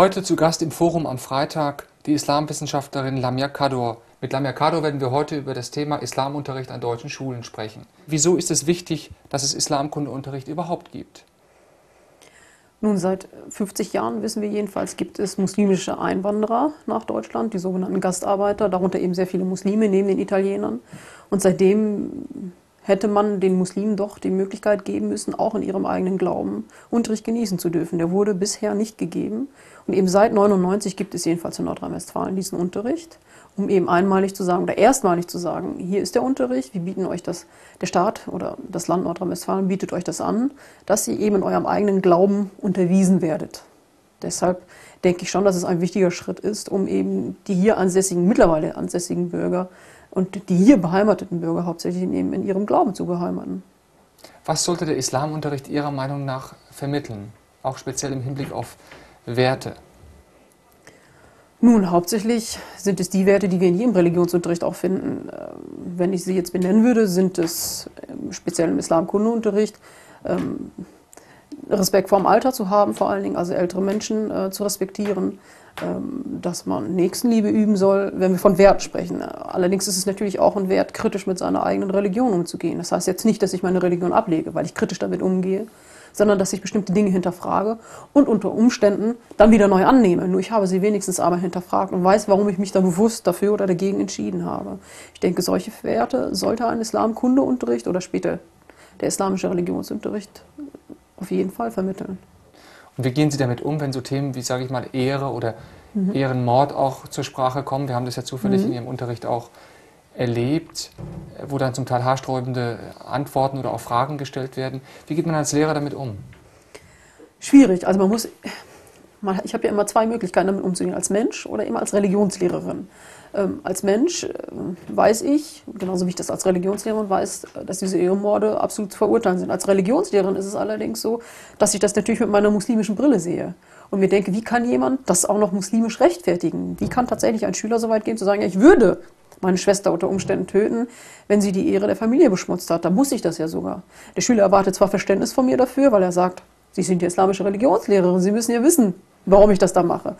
Heute zu Gast im Forum am Freitag die Islamwissenschaftlerin Lamia Kador. Mit Lamia Kador werden wir heute über das Thema Islamunterricht an deutschen Schulen sprechen. Wieso ist es wichtig, dass es Islamkundeunterricht überhaupt gibt? Nun, seit 50 Jahren wissen wir jedenfalls, gibt es muslimische Einwanderer nach Deutschland, die sogenannten Gastarbeiter, darunter eben sehr viele Muslime neben den Italienern. Und seitdem hätte man den Muslimen doch die Möglichkeit geben müssen, auch in ihrem eigenen Glauben Unterricht genießen zu dürfen. Der wurde bisher nicht gegeben. Und eben seit 99 gibt es jedenfalls in Nordrhein-Westfalen diesen Unterricht, um eben einmalig zu sagen oder erstmalig zu sagen, hier ist der Unterricht, wir bieten euch das, der Staat oder das Land Nordrhein-Westfalen bietet euch das an, dass ihr eben in eurem eigenen Glauben unterwiesen werdet. Deshalb denke ich schon, dass es ein wichtiger Schritt ist, um eben die hier ansässigen, mittlerweile ansässigen Bürger und die hier beheimateten Bürger hauptsächlich in, in ihrem Glauben zu beheimaten. Was sollte der Islamunterricht Ihrer Meinung nach vermitteln, auch speziell im Hinblick auf Werte? Nun, hauptsächlich sind es die Werte, die wir in jedem Religionsunterricht auch finden. Äh, wenn ich sie jetzt benennen würde, sind es speziell im Islamkundeunterricht ähm, Respekt vor dem Alter zu haben, vor allen Dingen also ältere Menschen äh, zu respektieren, ähm, dass man Nächstenliebe üben soll, wenn wir von Wert sprechen. Allerdings ist es natürlich auch ein Wert, kritisch mit seiner eigenen Religion umzugehen. Das heißt jetzt nicht, dass ich meine Religion ablege, weil ich kritisch damit umgehe, sondern dass ich bestimmte Dinge hinterfrage und unter Umständen dann wieder neu annehme. Nur ich habe sie wenigstens einmal hinterfragt und weiß, warum ich mich da bewusst dafür oder dagegen entschieden habe. Ich denke, solche Werte sollte ein Islamkundeunterricht oder später der islamische Religionsunterricht auf jeden Fall vermitteln. Und wie gehen Sie damit um, wenn so Themen wie, sage ich mal, Ehre oder mhm. Ehrenmord auch zur Sprache kommen? Wir haben das ja zufällig mhm. in Ihrem Unterricht auch erlebt, wo dann zum Teil haarsträubende Antworten oder auch Fragen gestellt werden. Wie geht man als Lehrer damit um? Schwierig. Also man muss, ich habe ja immer zwei Möglichkeiten damit umzugehen, als Mensch oder immer als Religionslehrerin. Ähm, als Mensch äh, weiß ich, genauso wie ich das als Religionslehrerin weiß, dass diese Ehrenmorde absolut zu verurteilen sind. Als Religionslehrerin ist es allerdings so, dass ich das natürlich mit meiner muslimischen Brille sehe und mir denke, wie kann jemand das auch noch muslimisch rechtfertigen? Wie kann tatsächlich ein Schüler so weit gehen, zu sagen, ja, ich würde meine Schwester unter Umständen töten, wenn sie die Ehre der Familie beschmutzt hat? Da muss ich das ja sogar. Der Schüler erwartet zwar Verständnis von mir dafür, weil er sagt, Sie sind die islamische Religionslehrerin, Sie müssen ja wissen, warum ich das da mache.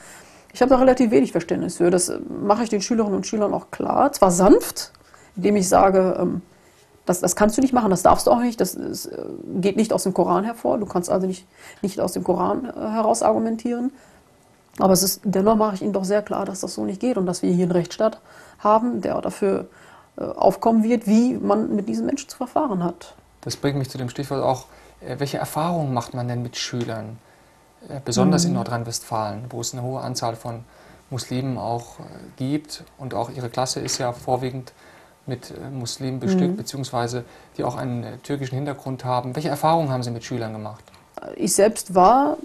Ich habe da relativ wenig Verständnis für. Das mache ich den Schülerinnen und Schülern auch klar. Zwar sanft, indem ich sage, ähm, das, das kannst du nicht machen, das darfst du auch nicht, das, das äh, geht nicht aus dem Koran hervor. Du kannst also nicht, nicht aus dem Koran äh, heraus argumentieren. Aber es ist, dennoch mache ich ihnen doch sehr klar, dass das so nicht geht und dass wir hier einen Rechtsstaat haben, der dafür äh, aufkommen wird, wie man mit diesen Menschen zu verfahren hat. Das bringt mich zu dem Stichwort auch, welche Erfahrungen macht man denn mit Schülern? Äh, besonders mhm. in Nordrhein-Westfalen, wo es eine hohe Anzahl von Muslimen auch äh, gibt und auch ihre Klasse ist ja vorwiegend mit äh, Muslimen bestückt, mhm. beziehungsweise die auch einen türkischen Hintergrund haben. Welche Erfahrungen haben Sie mit Schülern gemacht? Ich selbst war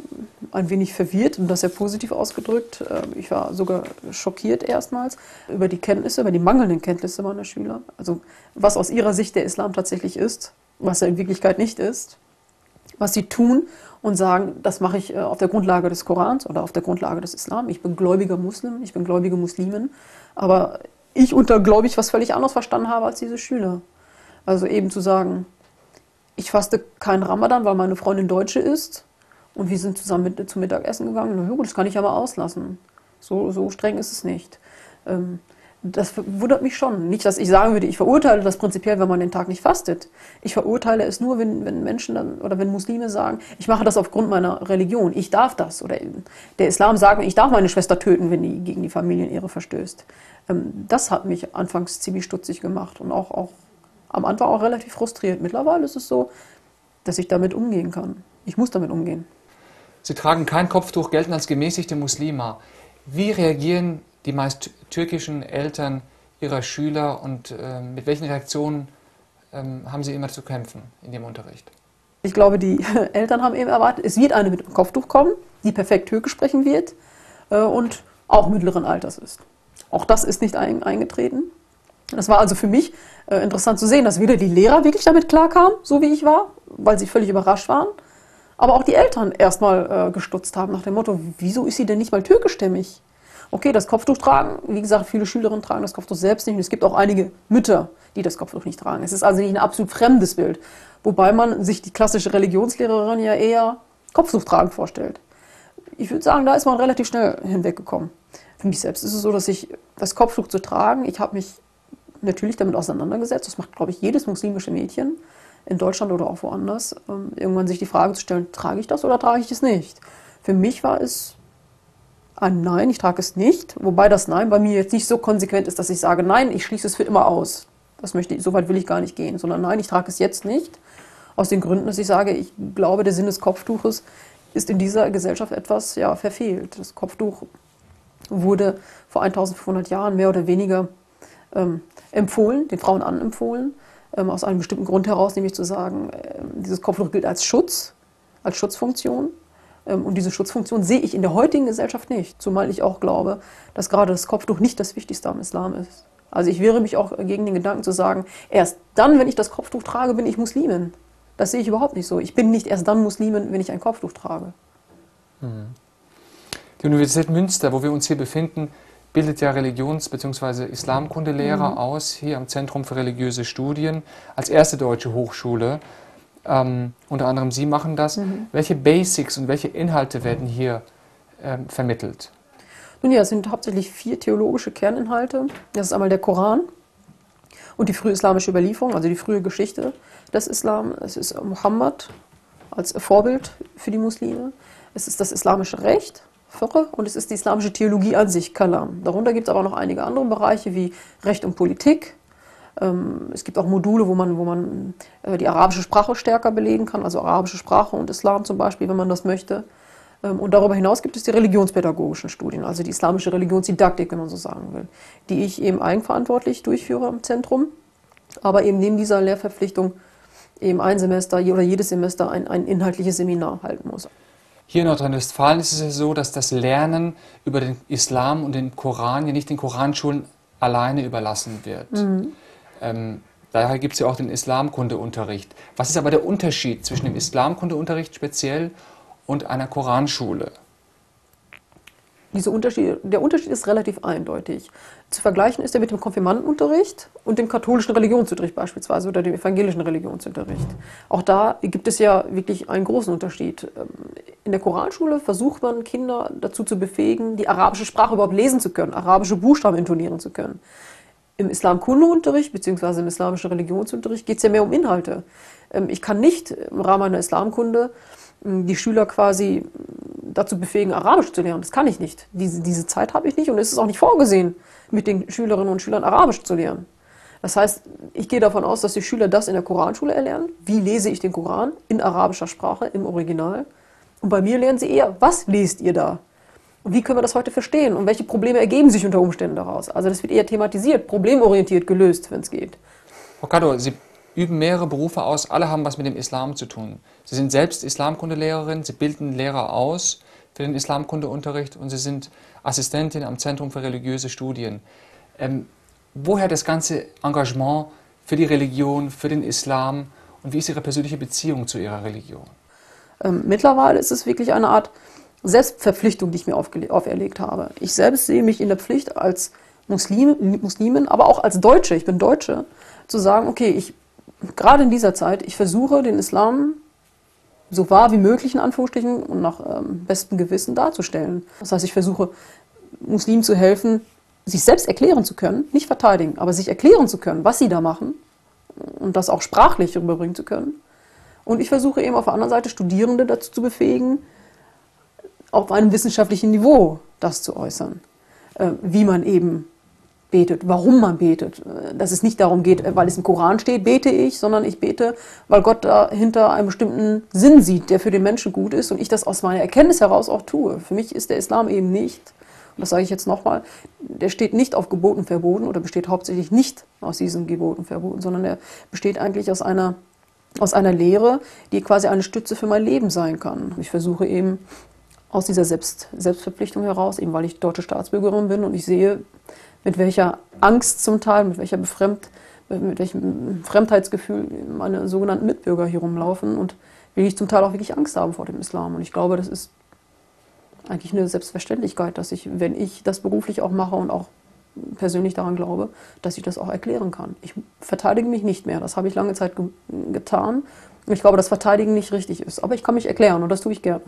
ein wenig verwirrt und das sehr positiv ausgedrückt. Ich war sogar schockiert erstmals über die Kenntnisse, über die mangelnden Kenntnisse meiner Schüler. Also was aus ihrer Sicht der Islam tatsächlich ist, was er in Wirklichkeit nicht ist, was sie tun und sagen, das mache ich äh, auf der Grundlage des Korans oder auf der Grundlage des Islam. Ich bin gläubiger Muslim, ich bin gläubige Muslimin, aber ich unter gläubig was völlig anderes verstanden habe als diese Schüler. Also eben zu sagen, ich faste keinen Ramadan, weil meine Freundin Deutsche ist und wir sind zusammen mit, zum Mittagessen gegangen. Na gut, das kann ich mal auslassen. So, so streng ist es nicht. Ähm, das wundert mich schon. Nicht, dass ich sagen würde, ich verurteile das prinzipiell, wenn man den Tag nicht fastet. Ich verurteile es nur, wenn, wenn Menschen dann, oder wenn Muslime sagen, ich mache das aufgrund meiner Religion, ich darf das. Oder der Islam sagt, ich darf meine Schwester töten, wenn die gegen die Familienehre verstößt. Ähm, das hat mich anfangs ziemlich stutzig gemacht und auch, auch am Anfang auch relativ frustriert. Mittlerweile ist es so, dass ich damit umgehen kann. Ich muss damit umgehen. Sie tragen kein Kopftuch, gelten als gemäßigte Muslima. Wie reagieren die meist türkischen Eltern ihrer Schüler und äh, mit welchen Reaktionen ähm, haben sie immer zu kämpfen in dem Unterricht? Ich glaube, die Eltern haben eben erwartet, es wird eine mit dem Kopftuch kommen, die perfekt Türkisch sprechen wird äh, und auch mittleren Alters ist. Auch das ist nicht ein, eingetreten. Das war also für mich äh, interessant zu sehen, dass weder die Lehrer wirklich damit klarkamen, so wie ich war, weil sie völlig überrascht waren, aber auch die Eltern erstmal äh, gestutzt haben nach dem Motto, wieso ist sie denn nicht mal türkischstämmig? Okay, das Kopftuch tragen, wie gesagt, viele Schülerinnen tragen das Kopftuch selbst nicht und es gibt auch einige Mütter, die das Kopftuch nicht tragen. Es ist also nicht ein absolut fremdes Bild, wobei man sich die klassische Religionslehrerin ja eher Kopftuch tragen vorstellt. ich würde sagen, da ist man relativ schnell hinweggekommen. Für mich selbst ist es so, dass ich das Kopftuch zu tragen, ich habe mich natürlich damit auseinandergesetzt. Das macht, glaube ich, jedes muslimische Mädchen in Deutschland oder auch woanders. Ähm, irgendwann sich die Frage zu stellen, trage ich das oder trage ich es nicht? Für mich war es ein Nein, ich trage es nicht. Wobei das Nein bei mir jetzt nicht so konsequent ist, dass ich sage, nein, ich schließe es für immer aus. Das möchte ich, so weit will ich gar nicht gehen, sondern nein, ich trage es jetzt nicht. Aus den Gründen, dass ich sage, ich glaube, der Sinn des Kopftuches ist in dieser Gesellschaft etwas ja, verfehlt. Das Kopftuch wurde vor 1500 Jahren mehr oder weniger ähm, empfohlen, den Frauen anempfohlen, ähm, aus einem bestimmten Grund heraus, nämlich zu sagen, äh, dieses Kopftuch gilt als Schutz, als Schutzfunktion. Ähm, und diese Schutzfunktion sehe ich in der heutigen Gesellschaft nicht, zumal ich auch glaube, dass gerade das Kopftuch nicht das Wichtigste am Islam ist. Also ich wehre mich auch gegen den Gedanken zu sagen, erst dann, wenn ich das Kopftuch trage, bin ich Muslimin. Das sehe ich überhaupt nicht so. Ich bin nicht erst dann Muslimin, wenn ich ein Kopftuch trage. Mhm. Die Universität Münster, wo wir uns hier befinden, bildet ja Religions- bzw. Islamkundelehrer mhm. aus, hier am Zentrum für religiöse Studien, als erste deutsche Hochschule. Ähm, unter anderem Sie machen das. Mhm. Welche Basics und welche Inhalte werden hier ähm, vermittelt? Nun ja, es sind hauptsächlich vier theologische Kerninhalte. Das ist einmal der Koran und die frühe islamische Überlieferung, also die frühe Geschichte des Islam. Es ist Muhammad als Vorbild für die Muslime. Es ist das islamische Recht, Fiqh, und es ist die islamische Theologie an sich, Kalam. Darunter gibt es aber noch einige andere Bereiche wie Recht und Politik, es gibt auch Module, wo man, wo man äh, die arabische Sprache stärker belegen kann, also arabische Sprache und Islam zum Beispiel, wenn man das möchte. Ähm, und darüber hinaus gibt es die religionspädagogischen Studien, also die islamische Religionsdidaktik, wenn man so sagen will, die ich eben eigenverantwortlich durchführe im Zentrum, aber eben neben dieser Lehrverpflichtung eben ein Semester oder jedes Semester ein, ein inhaltliches Seminar halten muss. Hier in Nordrhein-Westfalen ist es ja so, dass das Lernen über den Islam und den Koran ja nicht den Koranschulen alleine überlassen wird. Mhm. Ähm, daher gibt es ja auch den Islamkundeunterricht. Was ist aber der Unterschied zwischen dem Islamkundeunterricht speziell und einer Koranschule? Diese Unterschied, der Unterschied ist relativ eindeutig. Zu vergleichen ist er mit dem Konfirmandenunterricht und dem katholischen Religionsunterricht beispielsweise oder dem evangelischen Religionsunterricht. Auch da gibt es ja wirklich einen großen Unterschied. Ähm, in der Koranschule versucht man Kinder dazu zu befähigen, die arabische Sprache überhaupt lesen zu können, arabische Buchstaben intonieren zu können. Im Islamkundeunterricht bzw. im islamischen Religionsunterricht geht es ja mehr um Inhalte. Ähm, ich kann nicht im Rahmen einer Islamkunde ähm, die Schüler quasi ähm, dazu befähigen, Arabisch zu lernen. Das kann ich nicht. Diese, diese Zeit habe ich nicht und es ist auch nicht vorgesehen, mit den Schülerinnen und Schülern Arabisch zu lernen. Das heißt, ich gehe davon aus, dass die Schüler das in der Koranschule erlernen. Wie lese ich den Koran in arabischer Sprache, im Original? Und bei mir lernen sie eher, was lest ihr da? Und wie können wir das heute verstehen? Und welche Probleme ergeben sich unter Umständen daraus? Also das wird eher thematisiert, problemorientiert gelöst, wenn es geht. Frau Kado, Sie üben mehrere Berufe aus, alle haben was mit dem Islam zu tun. Sie sind selbst Islamkundelehrerin, Sie bilden Lehrer aus für den Islamkundeunterricht und Sie sind Assistentin am Zentrum für religiöse Studien. Ähm, woher das ganze Engagement für die Religion, für den Islam und wie ist Ihre persönliche Beziehung zu Ihrer Religion? Ähm, mittlerweile ist es wirklich eine Art Selbstverpflichtung, die ich mir auferlegt habe. Ich selbst sehe mich in der Pflicht als Muslim, Muslimin, aber auch als Deutsche, ich bin Deutsche, zu sagen, okay, ich, gerade in dieser Zeit, ich versuche den Islam so wahr wie möglich in Anführungsstrichen und nach ähm, bestem Gewissen darzustellen. Das heißt, ich versuche Muslimen zu helfen, sich selbst erklären zu können, nicht verteidigen, aber sich erklären zu können, was sie da machen und das auch sprachlich rüberbringen zu können. Und ich versuche eben auf der anderen Seite Studierende dazu zu befähigen, auf einem wissenschaftlichen Niveau das zu äußern, äh, wie man eben betet, warum man betet. Äh, dass es nicht darum geht, äh, weil es im Koran steht, bete ich, sondern ich bete, weil Gott dahinter einen bestimmten Sinn sieht, der für den Menschen gut ist und ich das aus meiner Erkenntnis heraus auch tue. Für mich ist der Islam eben nicht, und das sage ich jetzt nochmal, der steht nicht auf Geboten, Verboten oder besteht hauptsächlich nicht aus diesen Geboten, Verboten, sondern er besteht eigentlich aus einer, aus einer Lehre, die quasi eine Stütze für mein Leben sein kann. Ich versuche eben aus dieser Selbst, Selbstverpflichtung heraus, eben weil ich deutsche Staatsbürgerin bin und ich sehe, mit welcher Angst zum Teil, mit welcher Befremd, mit welchem Fremdheitsgefühl meine sogenannten Mitbürger hier rumlaufen und wie ich zum Teil auch wirklich Angst habe vor dem Islam. Und ich glaube, das ist eigentlich eine Selbstverständlichkeit, dass ich, wenn ich das beruflich auch mache und auch persönlich daran glaube, dass ich das auch erklären kann. Ich verteidige mich nicht mehr. Das habe ich lange Zeit ge getan. Ich glaube, dass Verteidigen nicht richtig ist. Aber ich kann mich erklären und das tue ich gerne.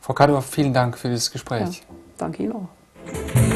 Frau Kadow, vielen Dank für dieses Gespräch. Ja, danke Ihnen auch.